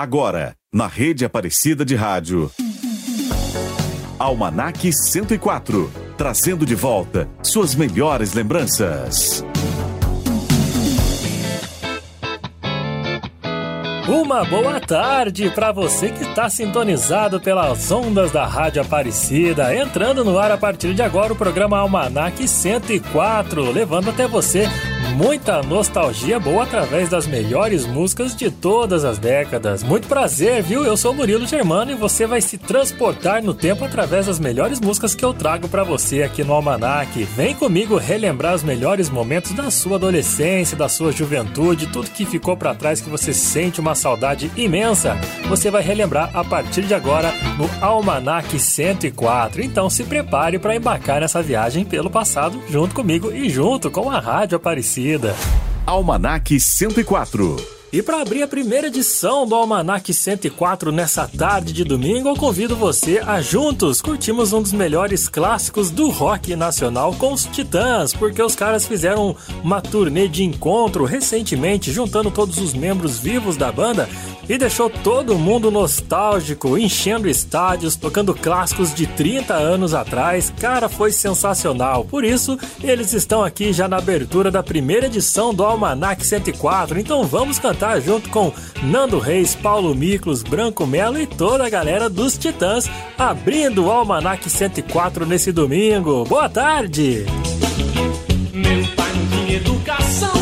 Agora, na rede Aparecida de Rádio. Almanac 104, trazendo de volta suas melhores lembranças. Uma boa tarde para você que está sintonizado pelas ondas da Rádio Aparecida. Entrando no ar a partir de agora o programa Almanac 104, levando até você muita nostalgia boa através das melhores músicas de todas as décadas. Muito prazer, viu? Eu sou Murilo Germano e você vai se transportar no tempo através das melhores músicas que eu trago para você aqui no Almanac. Vem comigo relembrar os melhores momentos da sua adolescência, da sua juventude, tudo que ficou para trás que você sente uma saudade imensa. Você vai relembrar a partir de agora no Almanac 104. Então se prepare para embarcar nessa viagem pelo passado junto comigo e junto com a Rádio Aparecida Aparecida. Almanac 104. E para abrir a primeira edição do Almanac 104 nessa tarde de domingo, eu convido você a juntos curtirmos um dos melhores clássicos do rock nacional com os Titãs, porque os caras fizeram uma turnê de encontro recentemente, juntando todos os membros vivos da banda e deixou todo mundo nostálgico, enchendo estádios, tocando clássicos de 30 anos atrás. Cara, foi sensacional. Por isso, eles estão aqui já na abertura da primeira edição do Almanac 104. Então vamos cantar junto com Nando Reis, Paulo Miklos, Branco Melo e toda a galera dos Titãs, abrindo o Almanac 104 nesse domingo. Boa tarde! Meu pai não tinha educação,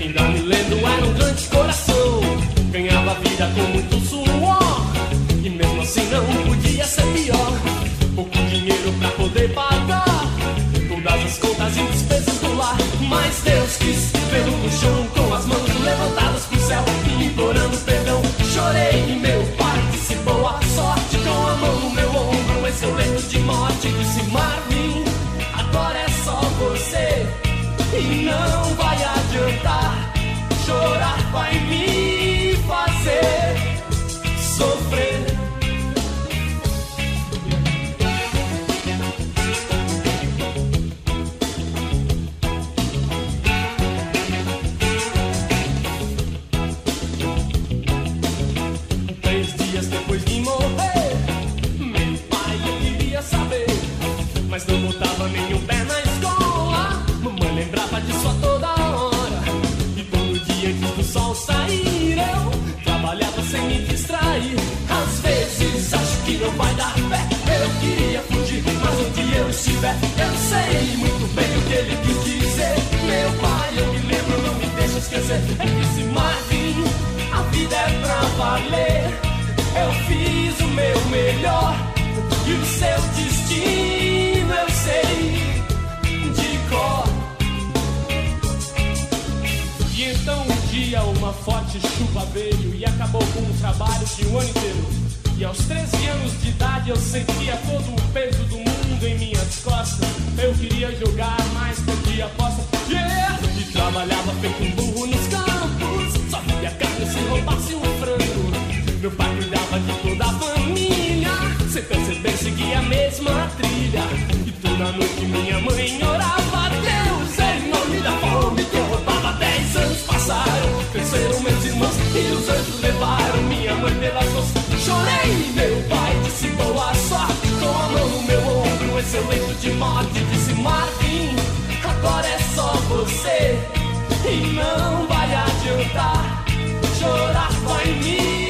ainda me lembro, era um grande coração ganhava vida com muito suor. E mesmo assim não podia ser pior. Pouco dinheiro pra poder pagar todas as contas e despesas do lar. Mas Deus quis pelo no chão com estiver, eu sei muito bem o que ele quis dizer. Meu pai, eu me lembro, não me deixa esquecer, é que se Marvin, a vida é pra valer. Eu fiz o meu melhor e o seu destino eu sei de cor. E então um dia uma forte chuva veio e acabou com o trabalho de um ano inteiro. E aos 13 anos de idade eu sentia todo o peso do mundo em minhas costas. Eu queria jogar, mas perdi a aposta. Yeah! E trabalhava feito um burro nos campos. Só via carne se roubasse um frango. Meu pai cuidava de toda a família. Sem perceber, seguia a mesma trilha. E toda noite minha mãe orava. Deus, é em nome da fome que eu roubava. Dez anos passaram, cresceram meus irmãos. E os anjos levaram minha mãe. Chorei, meu pai disse boa sorte. Com a mão no meu ombro, esse é o leito de morte. Disse Marvin, agora é só você. E não vai adiantar, chorar vai me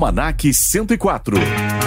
Almanac 104.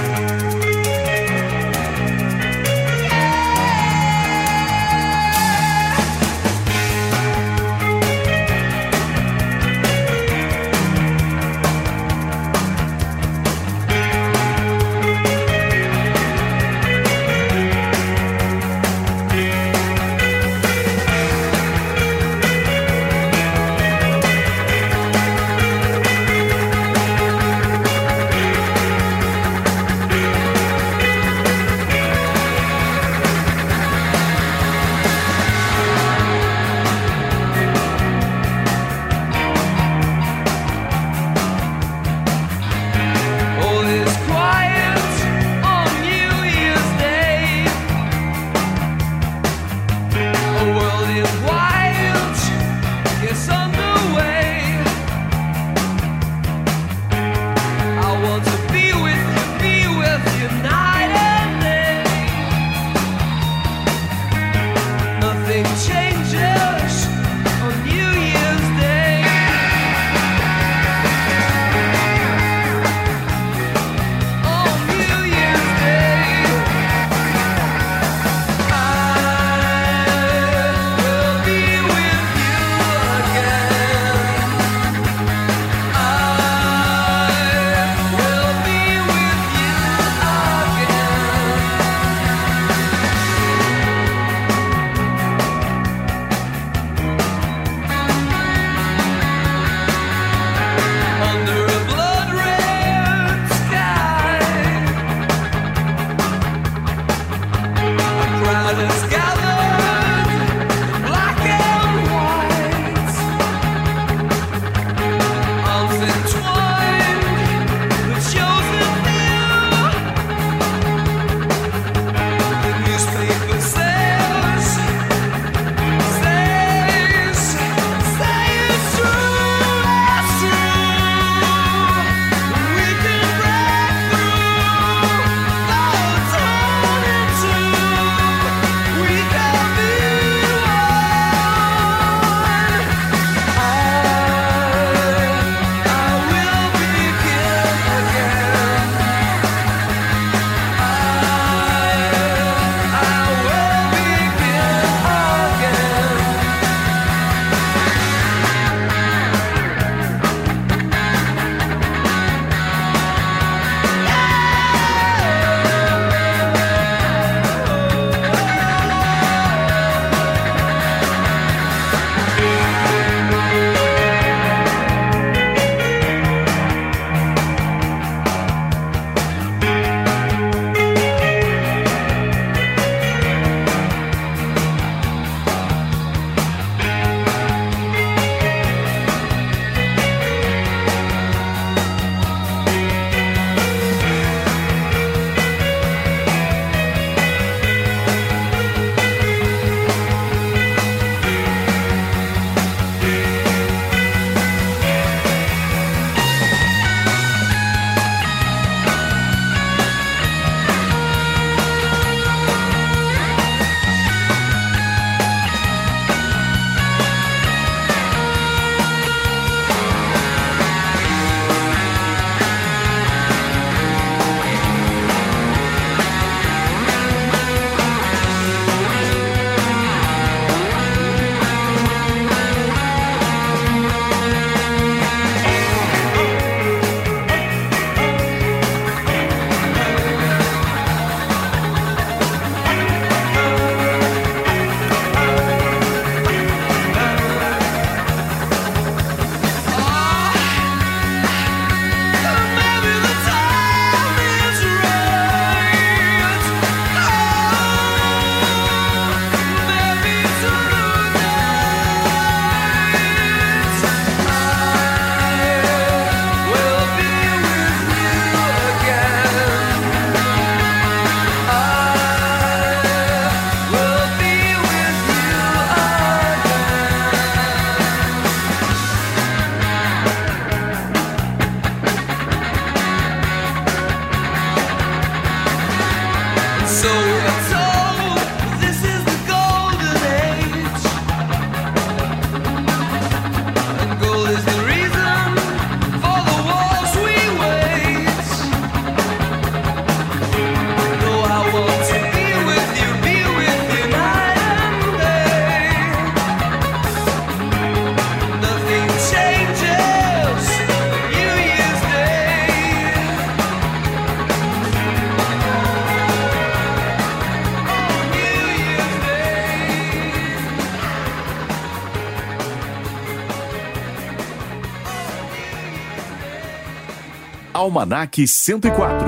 Almanac 104.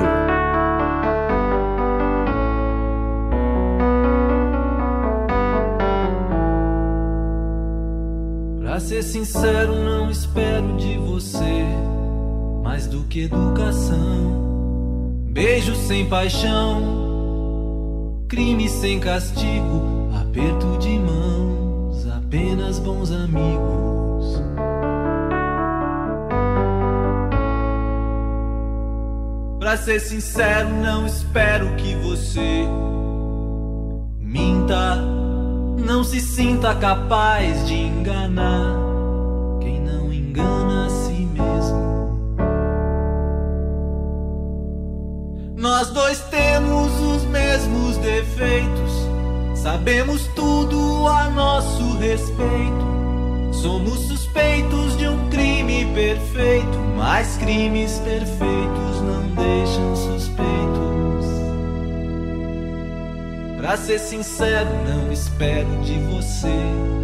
Pra ser sincero, não espero de você mais do que educação. Beijo sem paixão, crime sem castigo, Pra ser sincero, não espero que você minta, não se sinta capaz de enganar quem não engana a si mesmo. Nós dois temos os mesmos defeitos, sabemos tudo a nosso respeito. Somos suspeitos de um crime perfeito, mas crimes perfeitos não deixam suspeitos. Pra ser sincero, não espero de você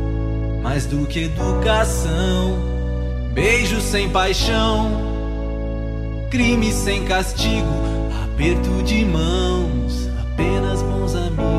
mais do que educação, beijo sem paixão, crime sem castigo, aperto de mãos, apenas bons amigos.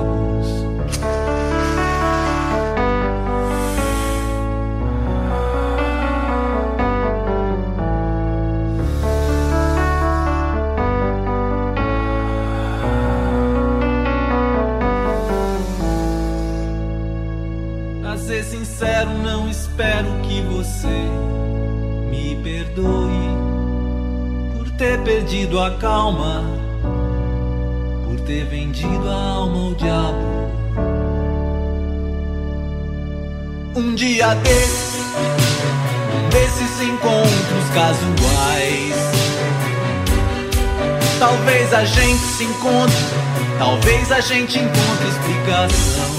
Perdido a calma, por ter vendido a alma ao diabo. Um dia desses, desses encontros casuais. Talvez a gente se encontre, talvez a gente encontre explicação.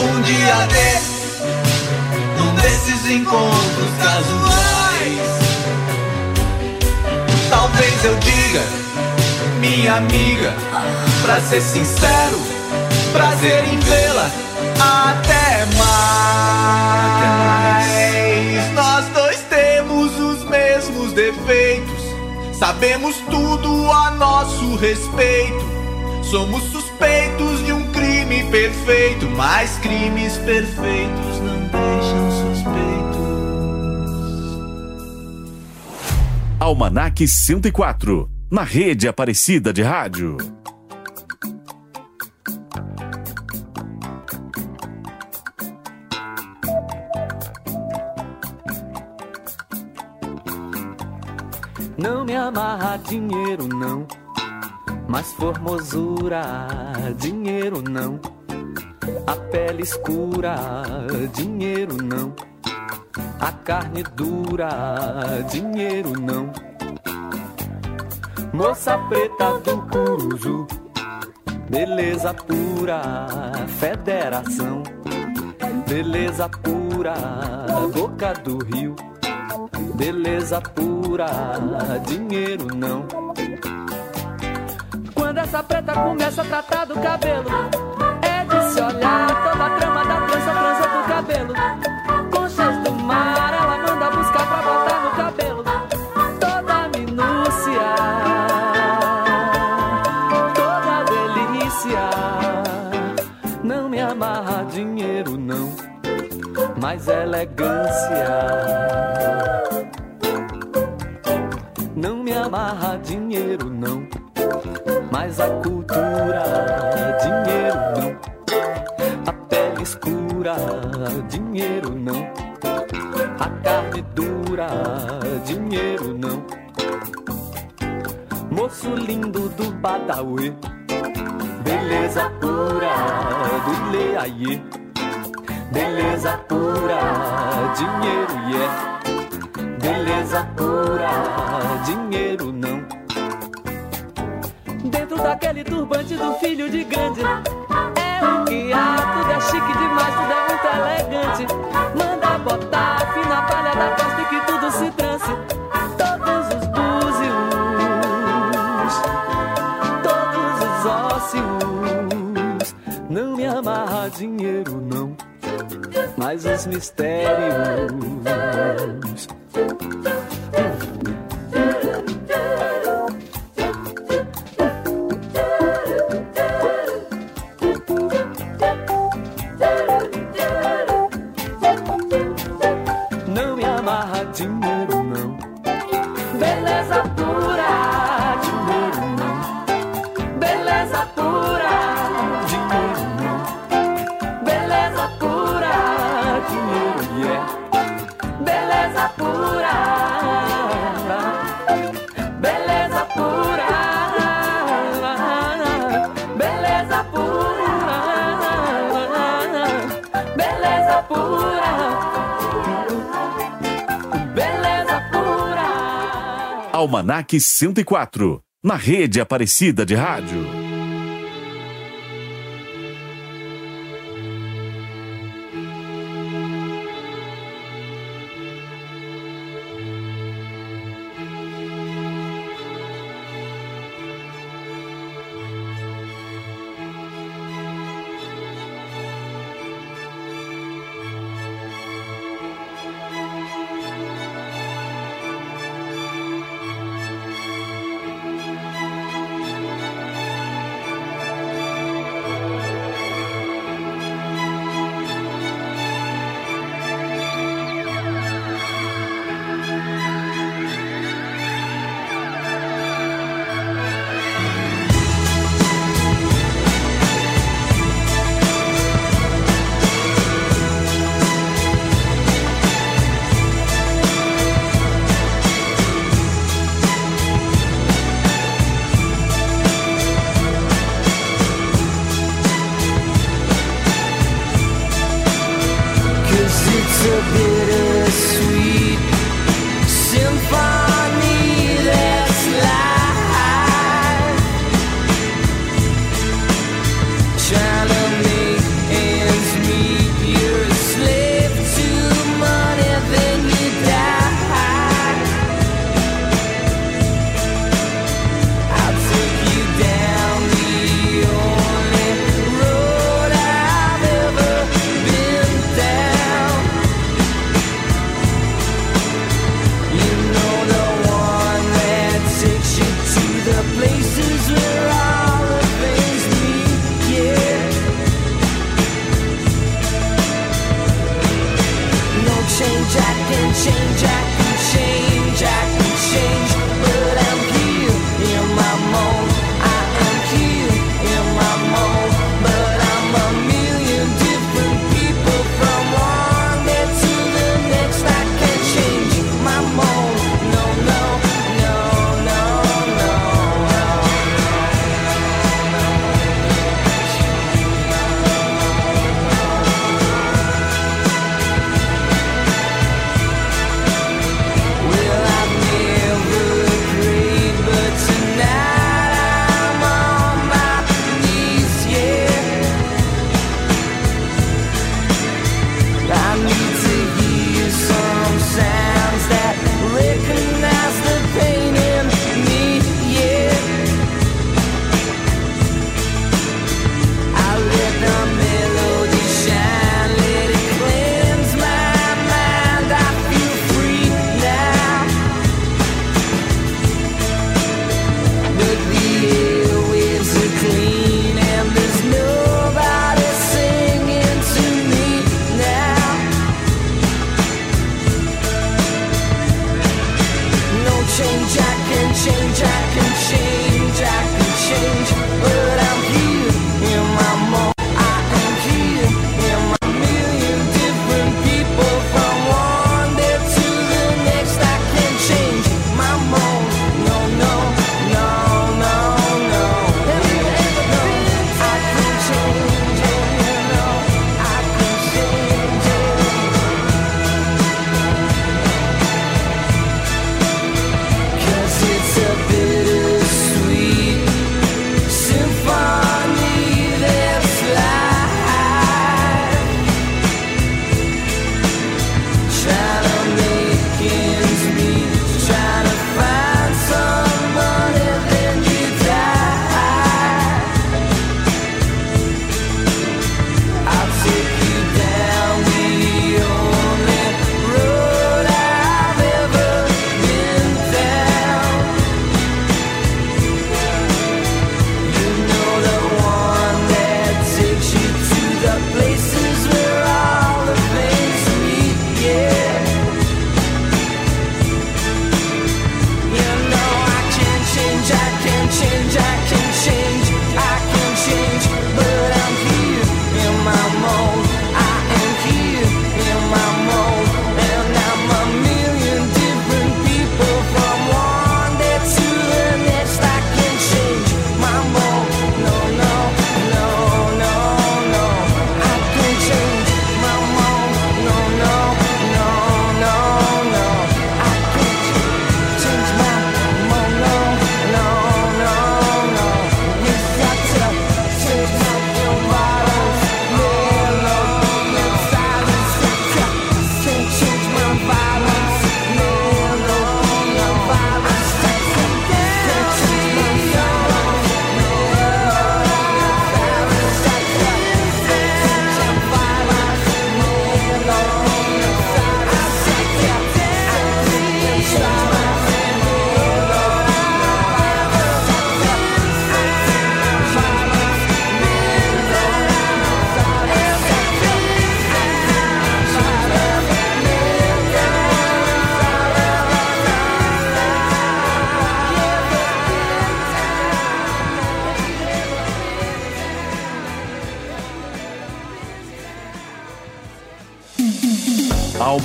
Um dia desses, um desses encontros casuais. Talvez eu diga, minha amiga, pra ser sincero, prazer em vê-la. Até mais. Nós dois temos os mesmos defeitos. Sabemos tudo a nosso respeito. Somos suspeitos de um crime perfeito, mas crimes perfeitos não Almanac 104. Na rede Aparecida de Rádio. Não me amarra dinheiro, não. Mas formosura, dinheiro não. A pele escura, dinheiro não. A carne dura, dinheiro não. Moça preta do Curuzu, beleza pura, federação. Beleza pura, boca do rio. Beleza pura, dinheiro não. Quando essa preta começa a tratar do cabelo, é de se olhar toda a trama da trança, trança do cabelo. Conchas do mar, ela manda buscar pra botar no cabelo. Toda a minúcia, toda a delícia. Não me amarra dinheiro, não, mas elegância. Não me amarra dinheiro, não. Mas a cultura, dinheiro não. A carne dura, dinheiro não. Moço lindo do Badawi, beleza pura do Leaie. Beleza pura, dinheiro é. Yeah. Beleza pura, dinheiro não. Dentro daquele turbante do filho de grande. Tudo é chique demais, tudo é muito elegante. Manda botar fina palha da costa que tudo se trance. Todos os búzios, todos os ósseos. Não me amarra dinheiro, não. Mas os mistérios Almanac 104, na rede Aparecida de Rádio.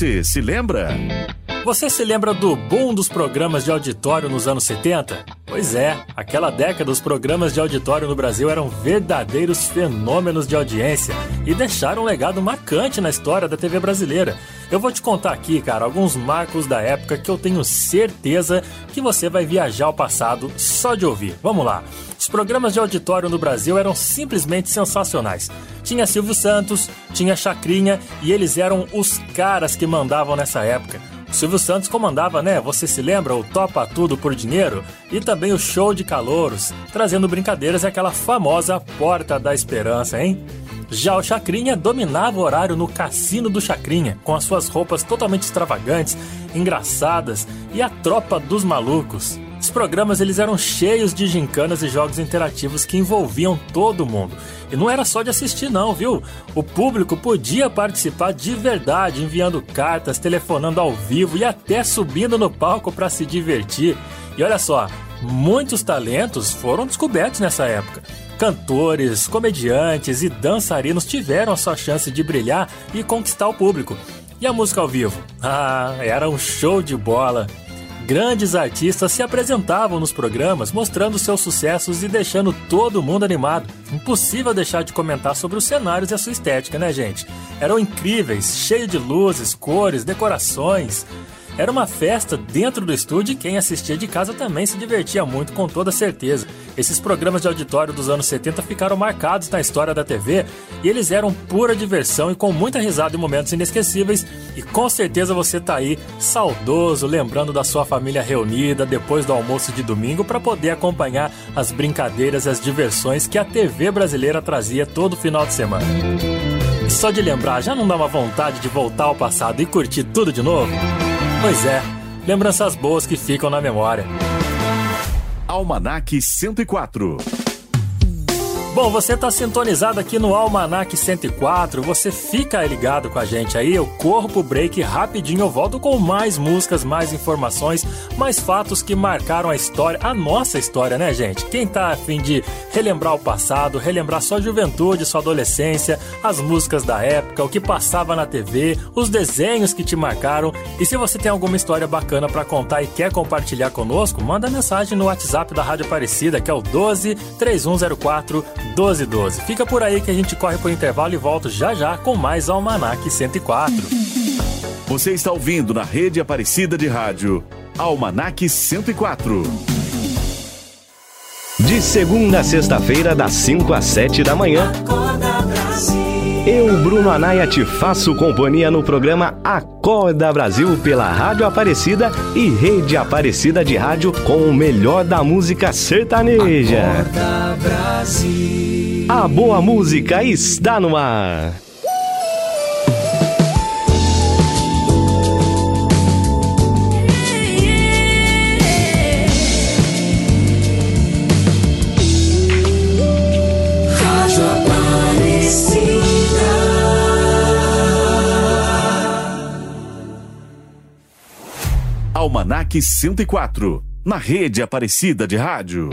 Você se lembra? Você se lembra do boom dos programas de auditório nos anos 70? Pois é, aquela década os programas de auditório no Brasil eram verdadeiros fenômenos de audiência e deixaram um legado marcante na história da TV brasileira. Eu vou te contar aqui, cara, alguns marcos da época que eu tenho certeza que você vai viajar ao passado só de ouvir. Vamos lá. Programas de auditório no Brasil eram simplesmente sensacionais. Tinha Silvio Santos, tinha Chacrinha e eles eram os caras que mandavam nessa época. O Silvio Santos comandava, né? Você se lembra? O Topa Tudo por Dinheiro? E também o Show de Calouros, trazendo brincadeiras e aquela famosa Porta da Esperança, hein? Já o Chacrinha dominava o horário no Cassino do Chacrinha, com as suas roupas totalmente extravagantes, engraçadas e a tropa dos malucos. Os programas eles eram cheios de gincanas e jogos interativos que envolviam todo mundo. E não era só de assistir não, viu? O público podia participar de verdade, enviando cartas, telefonando ao vivo e até subindo no palco para se divertir. E olha só, muitos talentos foram descobertos nessa época. Cantores, comediantes e dançarinos tiveram a sua chance de brilhar e conquistar o público. E a música ao vivo? Ah, era um show de bola. Grandes artistas se apresentavam nos programas, mostrando seus sucessos e deixando todo mundo animado. Impossível deixar de comentar sobre os cenários e a sua estética, né, gente? Eram incríveis, cheio de luzes, cores, decorações. Era uma festa dentro do estúdio e quem assistia de casa também se divertia muito, com toda certeza. Esses programas de auditório dos anos 70 ficaram marcados na história da TV e eles eram pura diversão e com muita risada em momentos inesquecíveis. E com certeza você tá aí saudoso, lembrando da sua família reunida depois do almoço de domingo para poder acompanhar as brincadeiras e as diversões que a TV brasileira trazia todo final de semana. E só de lembrar, já não dá uma vontade de voltar ao passado e curtir tudo de novo? Pois é, lembranças boas que ficam na memória. Almanac 104 Bom, você está sintonizado aqui no Almanac 104. Você fica ligado com a gente aí. Eu corro pro break rapidinho. Eu volto com mais músicas, mais informações, mais fatos que marcaram a história, a nossa história, né, gente? Quem tá afim de relembrar o passado, relembrar sua juventude, sua adolescência, as músicas da época, o que passava na TV, os desenhos que te marcaram. E se você tem alguma história bacana para contar e quer compartilhar conosco, manda mensagem no WhatsApp da Rádio Aparecida, que é o 12 3104 1212. Fica por aí que a gente corre pro intervalo e volta já já com mais Almanac 104. Você está ouvindo na rede Aparecida de Rádio Almanac 104. De segunda a sexta-feira, das 5 às 7 da manhã. Eu, Bruno Anaia, te faço companhia no programa Acorda Brasil pela Rádio Aparecida e Rede Aparecida de Rádio com o melhor da música sertaneja. Acorda Brasil. A boa música está no ar. Almanac 104, na rede Aparecida de Rádio.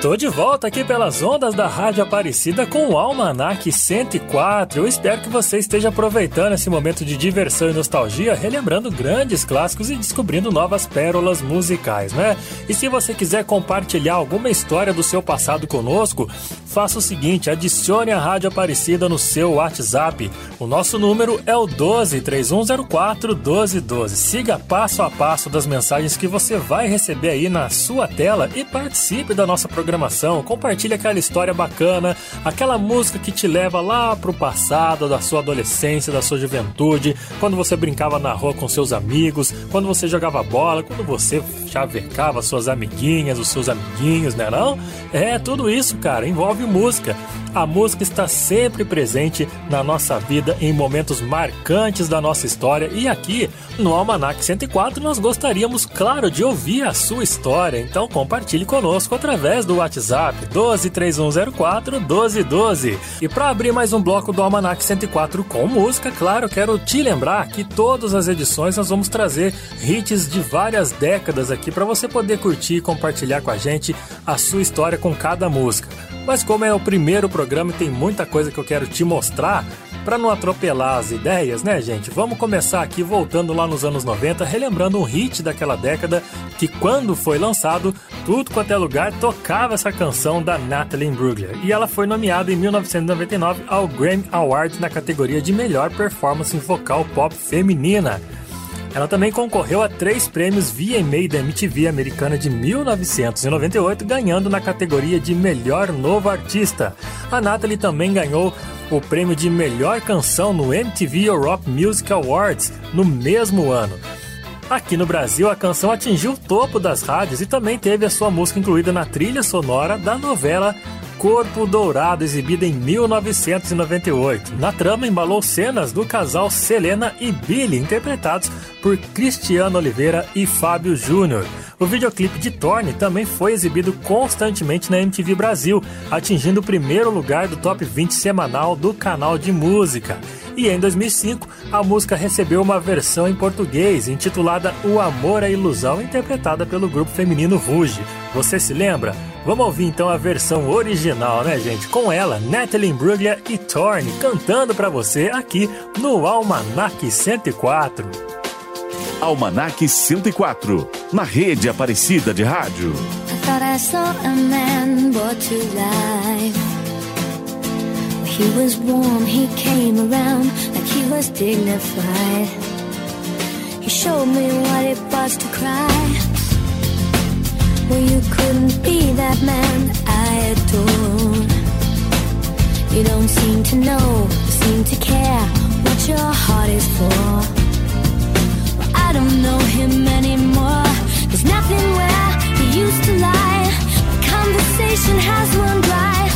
Tô de volta aqui pelas ondas da Rádio Aparecida com o Almanac 104. Eu espero que você esteja aproveitando esse momento de diversão e nostalgia, relembrando grandes clássicos e descobrindo novas pérolas musicais, né? E se você quiser compartilhar alguma história do seu passado conosco, faça o seguinte: adicione a Rádio Aparecida no seu WhatsApp. O nosso número é o 12 3104 1212. Siga passo a passo das mensagens que você vai receber aí na sua tela e participe da nossa programação compartilhe aquela história bacana, aquela música que te leva lá pro passado, da sua adolescência, da sua juventude, quando você brincava na rua com seus amigos, quando você jogava bola, quando você chavecava suas amiguinhas, os seus amiguinhos, né não? É, tudo isso, cara, envolve música. A música está sempre presente na nossa vida em momentos marcantes da nossa história e aqui no Almanac 104 nós gostaríamos, claro, de ouvir a sua história. Então compartilhe conosco através do WhatsApp 123104 1212. E para abrir mais um bloco do Almanac 104 com música, claro, quero te lembrar que todas as edições nós vamos trazer hits de várias décadas aqui para você poder curtir e compartilhar com a gente a sua história com cada música. Mas como é o primeiro programa e tem muita coisa que eu quero te mostrar, para não atropelar as ideias, né, gente? Vamos começar aqui voltando lá nos anos 90, relembrando um hit daquela década que quando foi lançado, tudo quanto é lugar tocava essa canção da Natalie Imbruglia. E ela foi nomeada em 1999 ao Grammy Awards na categoria de melhor performance vocal pop feminina. Ela também concorreu a três prêmios VMA da MTV americana de 1998, ganhando na categoria de Melhor Novo Artista. A Natalie também ganhou o prêmio de melhor canção no MTV Europe Music Awards no mesmo ano. Aqui no Brasil, a canção atingiu o topo das rádios e também teve a sua música incluída na trilha sonora da novela Corpo Dourado, exibida em 1998. Na trama, embalou cenas do casal Selena e Billy, interpretados por Cristiano Oliveira e Fábio Júnior. O videoclipe de Torne também foi exibido constantemente na MTV Brasil, atingindo o primeiro lugar do top 20 semanal do canal de música. E em 2005, a música recebeu uma versão em português intitulada O Amor é Ilusão, interpretada pelo grupo feminino Ruge. Você se lembra? Vamos ouvir então a versão original, né, gente? Com ela, Natalie Imbruglia e Torne cantando para você aqui no Almanac 104. Almanac 104, na rede Aparecida de Rádio. I thought I saw a man brought to life. He was warm, he came around like he was dignified. He showed me what it was to cry. Well, you couldn't be that man I adore. You don't seem to know, seem to care what your heart is for. I don't know him anymore. There's nothing where he used to lie. The conversation has run dry.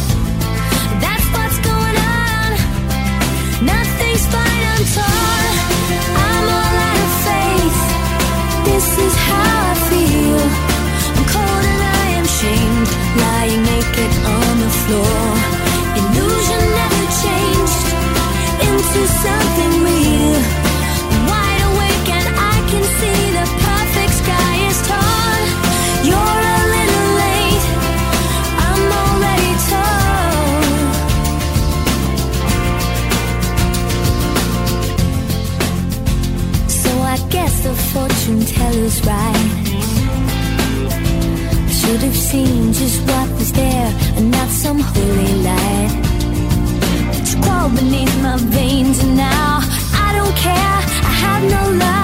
Teller's right. I should have seen just what was there and not some holy light. It's crawled beneath my veins and now I don't care. I have no luck.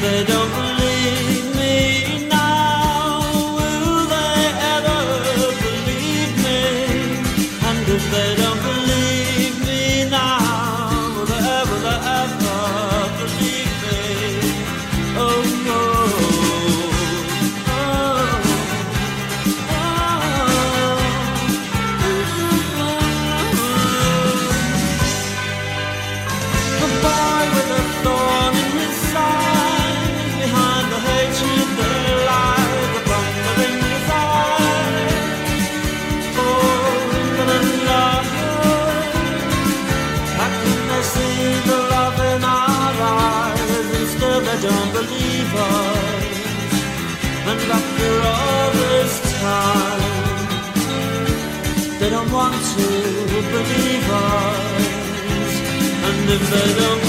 the don't that I'm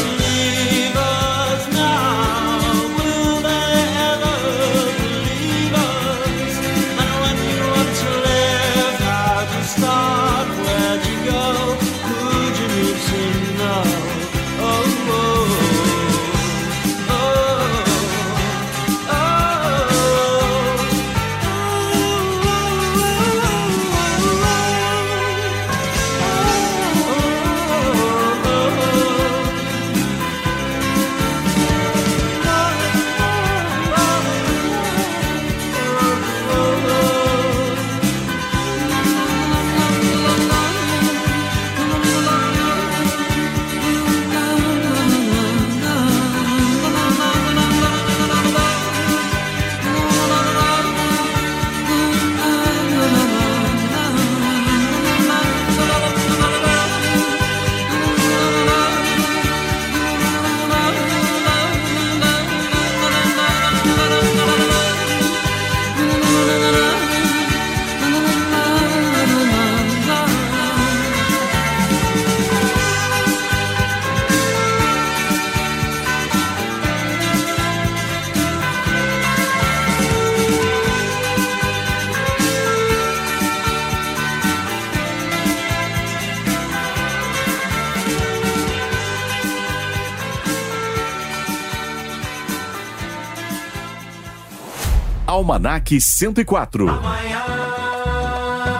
Almanac 104. Amanhã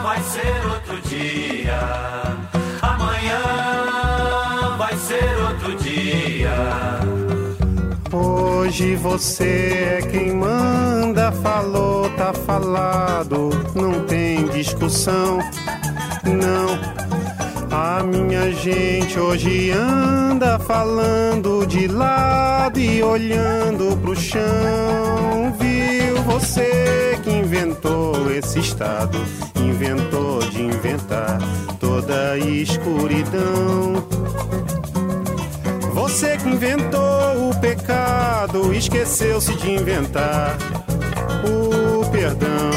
vai ser outro dia. Amanhã vai ser outro dia. Hoje você é quem manda, falou, tá falado, não tem discussão, não. A minha gente hoje anda falando de lado e olhando pro chão. Você que inventou esse estado, inventou de inventar toda a escuridão. Você que inventou o pecado, esqueceu-se de inventar o perdão.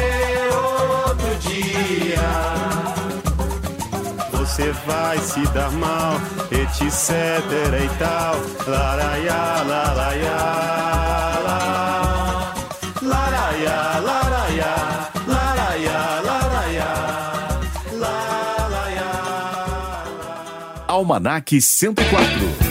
você vai se dar mal, etc e tal. Laraiá, laraiá, lá. Laraiá, laraiá, laraiá, laraiá, laraiá. Almanac 104.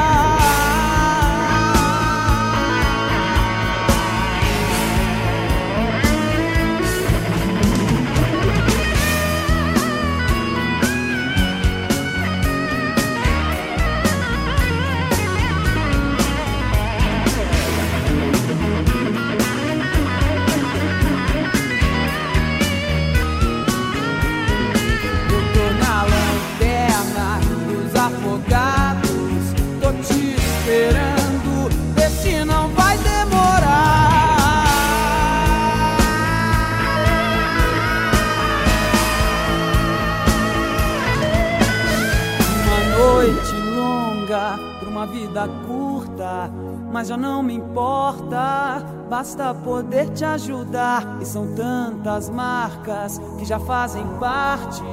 Mas já não me importa. Basta poder te ajudar. E são tantas marcas que já fazem parte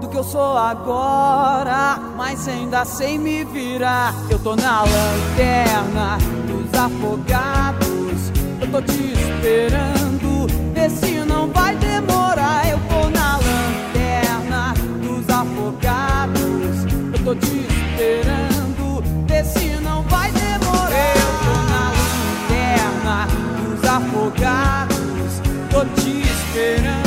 do que eu sou agora, mas ainda sem me virar. Eu tô na lanterna dos afogados. Eu tô te esperando, vê se não vai demorar. Eu tô na lanterna dos afogados. Eu tô te esperando dos afogados, tô te esperando,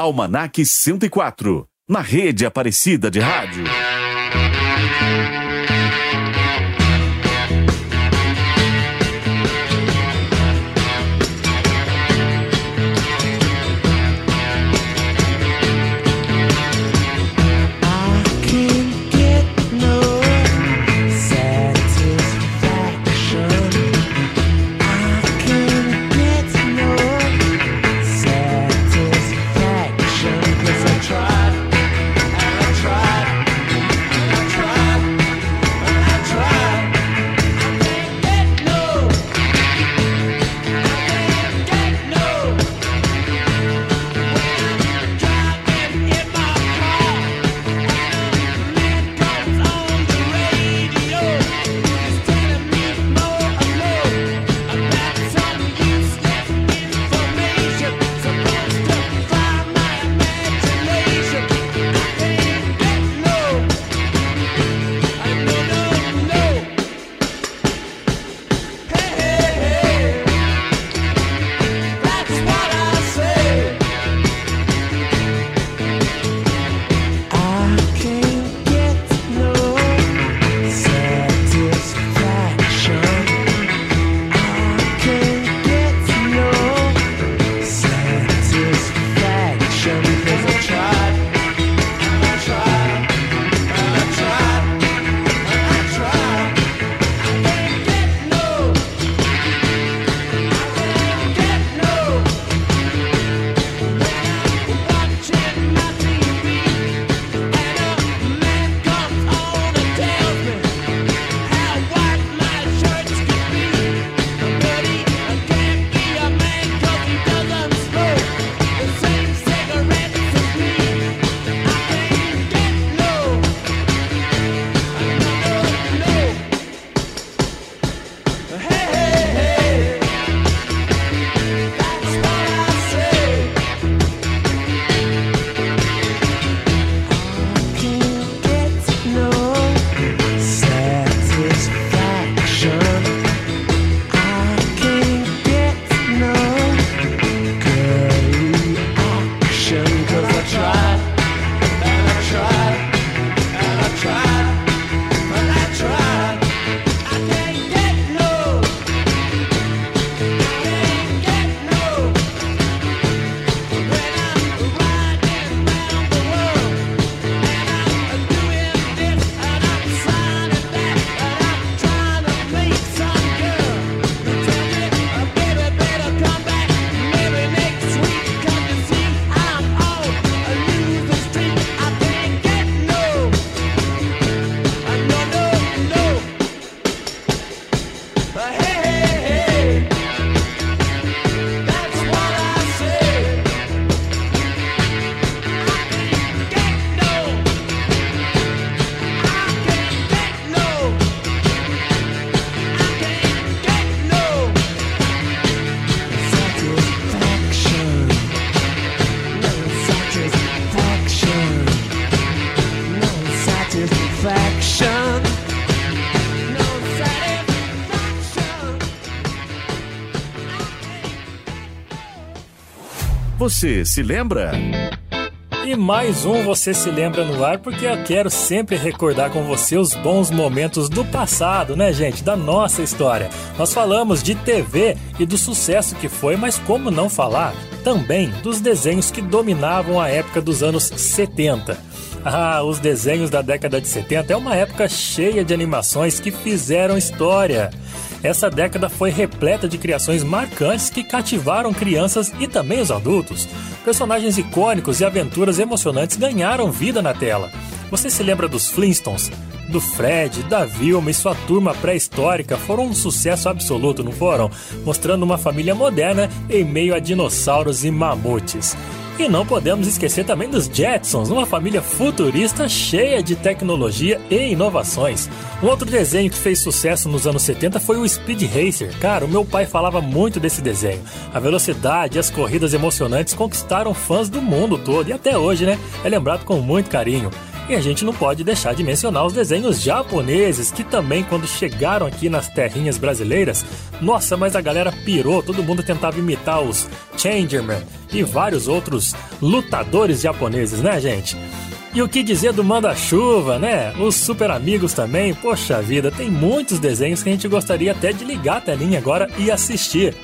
Almanac 104, na rede Aparecida de Rádio. Você se lembra? E mais um Você Se Lembra no ar, porque eu quero sempre recordar com você os bons momentos do passado, né, gente? Da nossa história. Nós falamos de TV e do sucesso que foi, mas como não falar também dos desenhos que dominavam a época dos anos 70. Ah, os desenhos da década de 70 é uma época cheia de animações que fizeram história. Essa década foi repleta de criações marcantes que cativaram crianças e também os adultos. Personagens icônicos e aventuras emocionantes ganharam vida na tela. Você se lembra dos Flintstones? Do Fred, da Vilma e sua turma pré-histórica foram um sucesso absoluto, não foram? Mostrando uma família moderna em meio a dinossauros e mamutes. E não podemos esquecer também dos Jetsons, uma família futurista cheia de tecnologia e inovações. Um outro desenho que fez sucesso nos anos 70 foi o Speed Racer. Cara, o meu pai falava muito desse desenho. A velocidade e as corridas emocionantes conquistaram fãs do mundo todo e até hoje, né? É lembrado com muito carinho. E a gente não pode deixar de mencionar os desenhos japoneses, que também, quando chegaram aqui nas terrinhas brasileiras, nossa, mas a galera pirou, todo mundo tentava imitar os Changerman e vários outros lutadores japoneses, né, gente? E o que dizer do Manda-Chuva, né? Os Super Amigos também. Poxa vida, tem muitos desenhos que a gente gostaria até de ligar a telinha agora e assistir.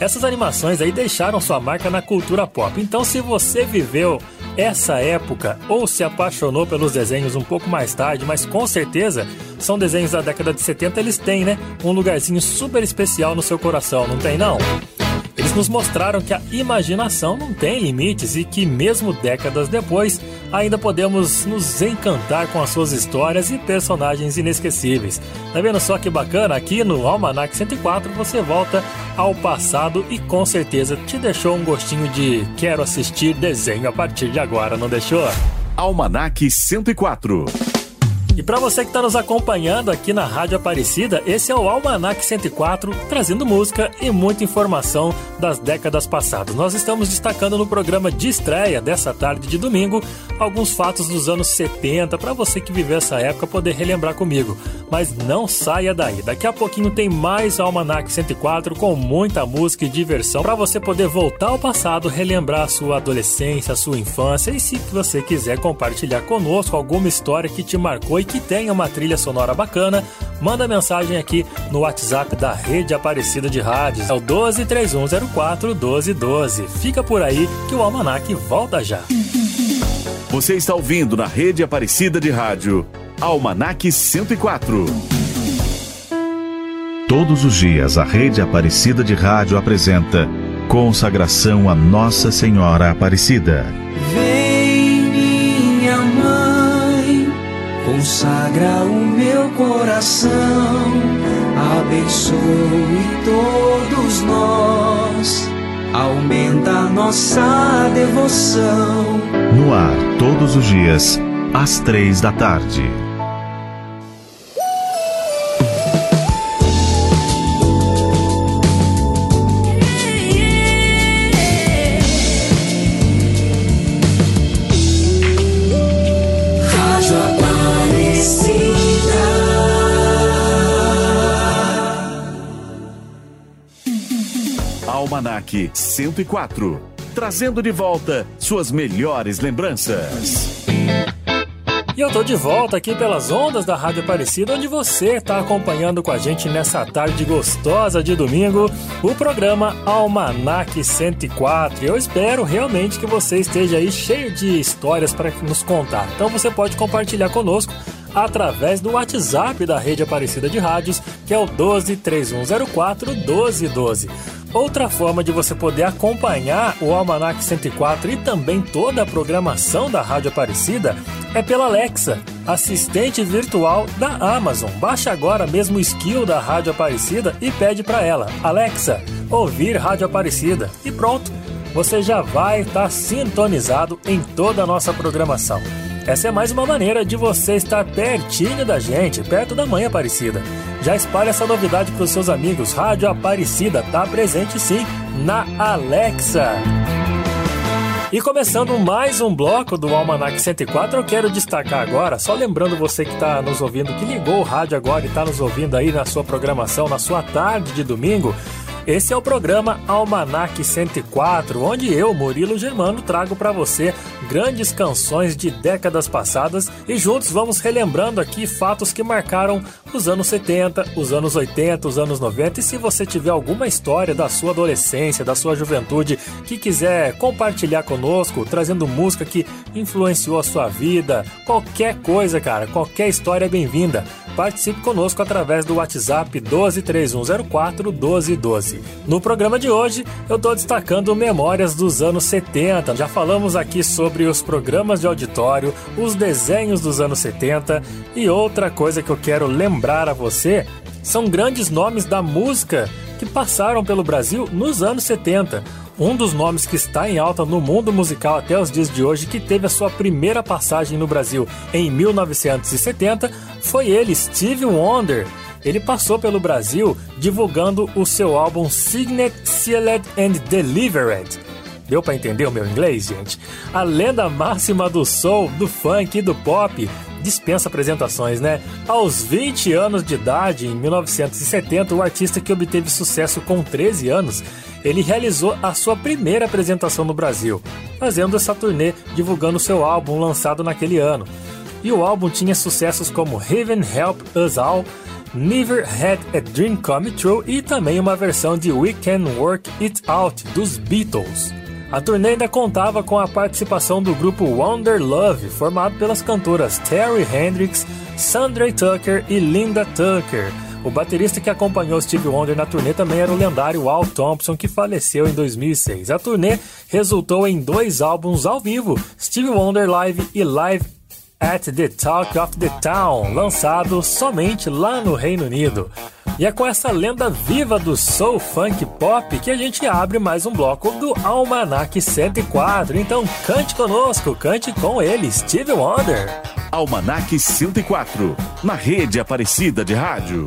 Essas animações aí deixaram sua marca na cultura pop. Então, se você viveu essa época ou se apaixonou pelos desenhos um pouco mais tarde, mas com certeza são desenhos da década de 70, eles têm, né? Um lugarzinho super especial no seu coração, não tem não? Eles nos mostraram que a imaginação não tem limites e que, mesmo décadas depois, ainda podemos nos encantar com as suas histórias e personagens inesquecíveis. Tá vendo só que bacana? Aqui no Almanac 104 você volta ao passado e com certeza te deixou um gostinho de quero assistir desenho a partir de agora, não deixou? Almanac 104 e para você que está nos acompanhando aqui na Rádio Aparecida, esse é o Almanac 104, trazendo música e muita informação das décadas passadas. Nós estamos destacando no programa de estreia dessa tarde de domingo alguns fatos dos anos 70 para você que viveu essa época poder relembrar comigo. Mas não saia daí. Daqui a pouquinho tem mais Almanac 104 com muita música e diversão para você poder voltar ao passado, relembrar a sua adolescência, a sua infância e se você quiser compartilhar conosco alguma história que te marcou e que tenha uma trilha sonora bacana, manda mensagem aqui no WhatsApp da Rede Aparecida de Rádios. É o 123104 1212. Fica por aí que o Almanac volta já. Você está ouvindo na Rede Aparecida de Rádio Almanac 104. Todos os dias a Rede Aparecida de Rádio apresenta Consagração a Nossa Senhora Aparecida. Vem, consagra o meu coração, abençoe todos nós, aumenta nossa devoção. No ar, todos os dias, às três da tarde. Almanac 104, trazendo de volta suas melhores lembranças. E eu tô de volta aqui pelas ondas da Rádio Aparecida, onde você tá acompanhando com a gente nessa tarde gostosa de domingo o programa Almanac 104. Eu espero realmente que você esteja aí cheio de histórias para nos contar. Então você pode compartilhar conosco através do WhatsApp da Rede Aparecida de Rádios, que é o 123104 1212. Outra forma de você poder acompanhar o Almanac 104 e também toda a programação da Rádio Aparecida é pela Alexa, assistente virtual da Amazon. Baixa agora mesmo o skill da Rádio Aparecida e pede para ela: Alexa, ouvir Rádio Aparecida. E pronto, você já vai estar tá sintonizado em toda a nossa programação. Essa é mais uma maneira de você estar pertinho da gente, perto da Mãe Aparecida. Já espalhe essa novidade para os seus amigos. Rádio Aparecida está presente sim na Alexa. E começando mais um bloco do Almanac 104, eu quero destacar agora, só lembrando você que está nos ouvindo, que ligou o rádio agora e está nos ouvindo aí na sua programação, na sua tarde de domingo, Esse é o programa Almanac 104, onde eu, Murilo Germano, trago para você grandes canções de décadas passadas e juntos vamos relembrando aqui fatos que marcaram os anos 70, os anos 80, os anos 90. E se você tiver alguma história da sua adolescência, da sua juventude, que quiser compartilhar conosco, trazendo música que influenciou a sua vida, qualquer coisa, cara, qualquer história é bem-vinda. Participe conosco através do WhatsApp 123104 1212. No programa de hoje, eu estou destacando memórias dos anos 70. Já falamos aqui sobre os programas de auditório, os desenhos dos anos 70 e outra coisa que eu quero lembrar a você são grandes nomes da música que passaram pelo Brasil nos anos 70. Um dos nomes que está em alta no mundo musical até os dias de hoje, que teve a sua primeira passagem no Brasil em 1970, foi ele, Steve Wonder. Ele passou pelo Brasil divulgando o seu álbum Signet, Sealed and Delivered. Deu para entender o meu inglês, gente? A lenda máxima do soul, do funk e do pop dispensa apresentações, né? Aos 20 anos de idade, em 1970, o artista que obteve sucesso com 13 anos ele realizou a sua primeira apresentação no Brasil, fazendo essa turnê divulgando seu álbum lançado naquele ano. E o álbum tinha sucessos como Heaven Help Us All, Never Had a Dream Come True e também uma versão de We Can Work It Out dos Beatles. A turnê ainda contava com a participação do grupo Wonder Love, formado pelas cantoras Terry Hendricks, Sandra Tucker e Linda Tucker. O baterista que acompanhou Steve Wonder na turnê também era o lendário Al Thompson, que faleceu em 2006. A turnê resultou em dois álbuns ao vivo, Steve Wonder Live e Live at the Talk of the Town, lançado somente lá no Reino Unido. E é com essa lenda viva do soul funk pop que a gente abre mais um bloco do Almanac 104. Então cante conosco, cante com ele, Steve Wonder. Almanac 104, na rede Aparecida de Rádio.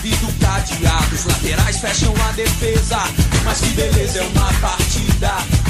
Do cadeado. Os laterais fecham a defesa. Mas que beleza é uma partida.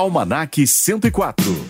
Almanac 104.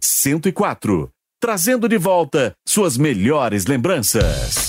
104, trazendo de volta suas melhores lembranças.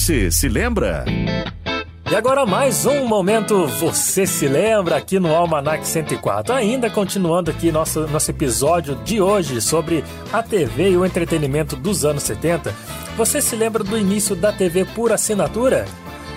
Você se lembra? E agora mais um momento Você se lembra aqui no Almanac 104. Ainda continuando aqui nosso, nosso episódio de hoje sobre a TV e o entretenimento dos anos 70. Você se lembra do início da TV por assinatura?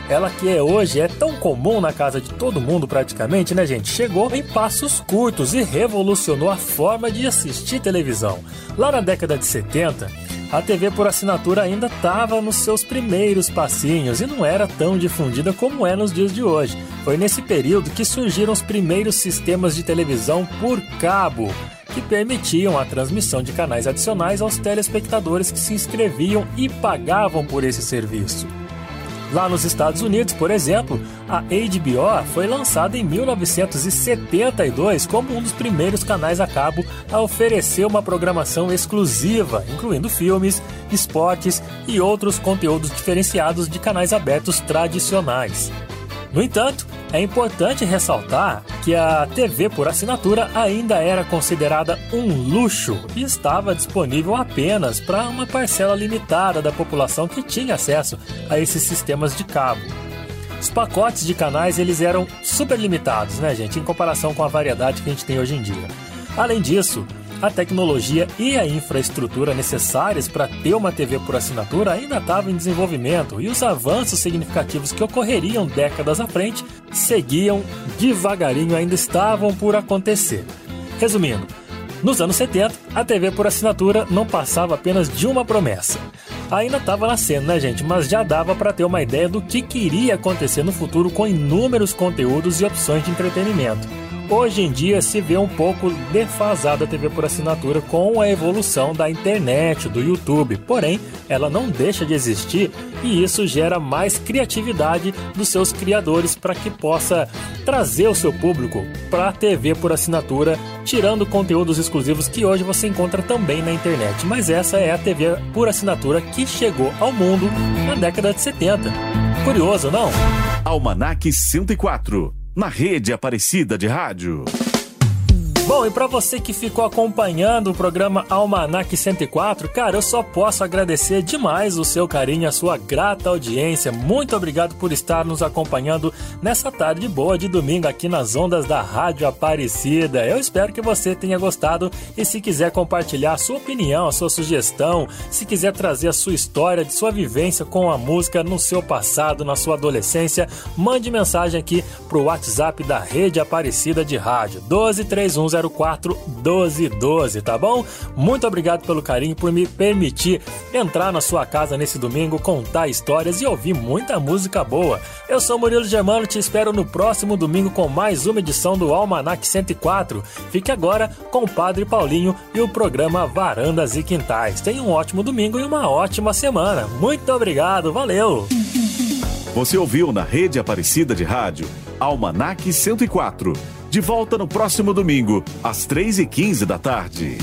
Ela que é hoje é tão comum na casa de todo mundo praticamente, né, gente? Chegou em passos curtos e revolucionou a forma de assistir televisão. Lá na década de 70, a TV por assinatura ainda estava nos seus primeiros passinhos e não era tão difundida como é nos dias de hoje. Foi nesse período que surgiram os primeiros sistemas de televisão por cabo, que permitiam a transmissão de canais adicionais aos telespectadores que se inscreviam e pagavam por esse serviço. Lá nos Estados Unidos, por exemplo, a HBO foi lançada em 1972 como um dos primeiros canais a cabo a oferecer uma programação exclusiva, incluindo filmes, esportes e outros conteúdos diferenciados de canais abertos tradicionais. No entanto, é importante ressaltar que a TV por assinatura ainda era considerada um luxo e estava disponível apenas para uma parcela limitada da população que tinha acesso a esses sistemas de cabo. Os pacotes de canais eles eram super limitados, né, gente, em comparação com a variedade que a gente tem hoje em dia. Além disso, a tecnologia e a infraestrutura necessárias para ter uma TV por assinatura ainda estavam em desenvolvimento e os avanços significativos que ocorreriam décadas à frente seguiam devagarinho, ainda estavam por acontecer. Resumindo, nos anos 70, a TV por assinatura não passava apenas de uma promessa. Ainda estava nascendo, né, gente? Mas já dava para ter uma ideia do que queria acontecer no futuro com inúmeros conteúdos e opções de entretenimento. Hoje em dia se vê um pouco defasada a TV por assinatura com a evolução da internet, do YouTube. Porém, ela não deixa de existir e isso gera mais criatividade dos seus criadores para que possa trazer o seu público para a TV por assinatura, tirando conteúdos exclusivos que hoje você encontra também na internet. Mas essa é a TV por assinatura que chegou ao mundo na década de 70. Curioso, não? Almanac 104 na rede Aparecida de Rádio. Bom, e para você que ficou acompanhando o programa Almanac 104, cara, eu só posso agradecer demais o seu carinho, a sua grata audiência. Muito obrigado por estar nos acompanhando nessa tarde boa de domingo aqui nas ondas da Rádio Aparecida. Eu espero que você tenha gostado e se quiser compartilhar a sua opinião, a sua sugestão, se quiser trazer a sua história, de sua vivência com a música no seu passado, na sua adolescência, mande mensagem aqui pro WhatsApp da Rede Aparecida de Rádio 1231 04 1212, tá bom? Muito obrigado pelo carinho, por me permitir entrar na sua casa nesse domingo, contar histórias e ouvir muita música boa. Eu sou Murilo Germano, te espero no próximo domingo com mais uma edição do Almanac 104. Fique agora com o Padre Paulinho e o programa Varandas e Quintais. Tenha um ótimo domingo e uma ótima semana. Muito obrigado, valeu! Você ouviu na rede Aparecida de Rádio Almanac 104 de volta no próximo domingo, às 3h15 da tarde.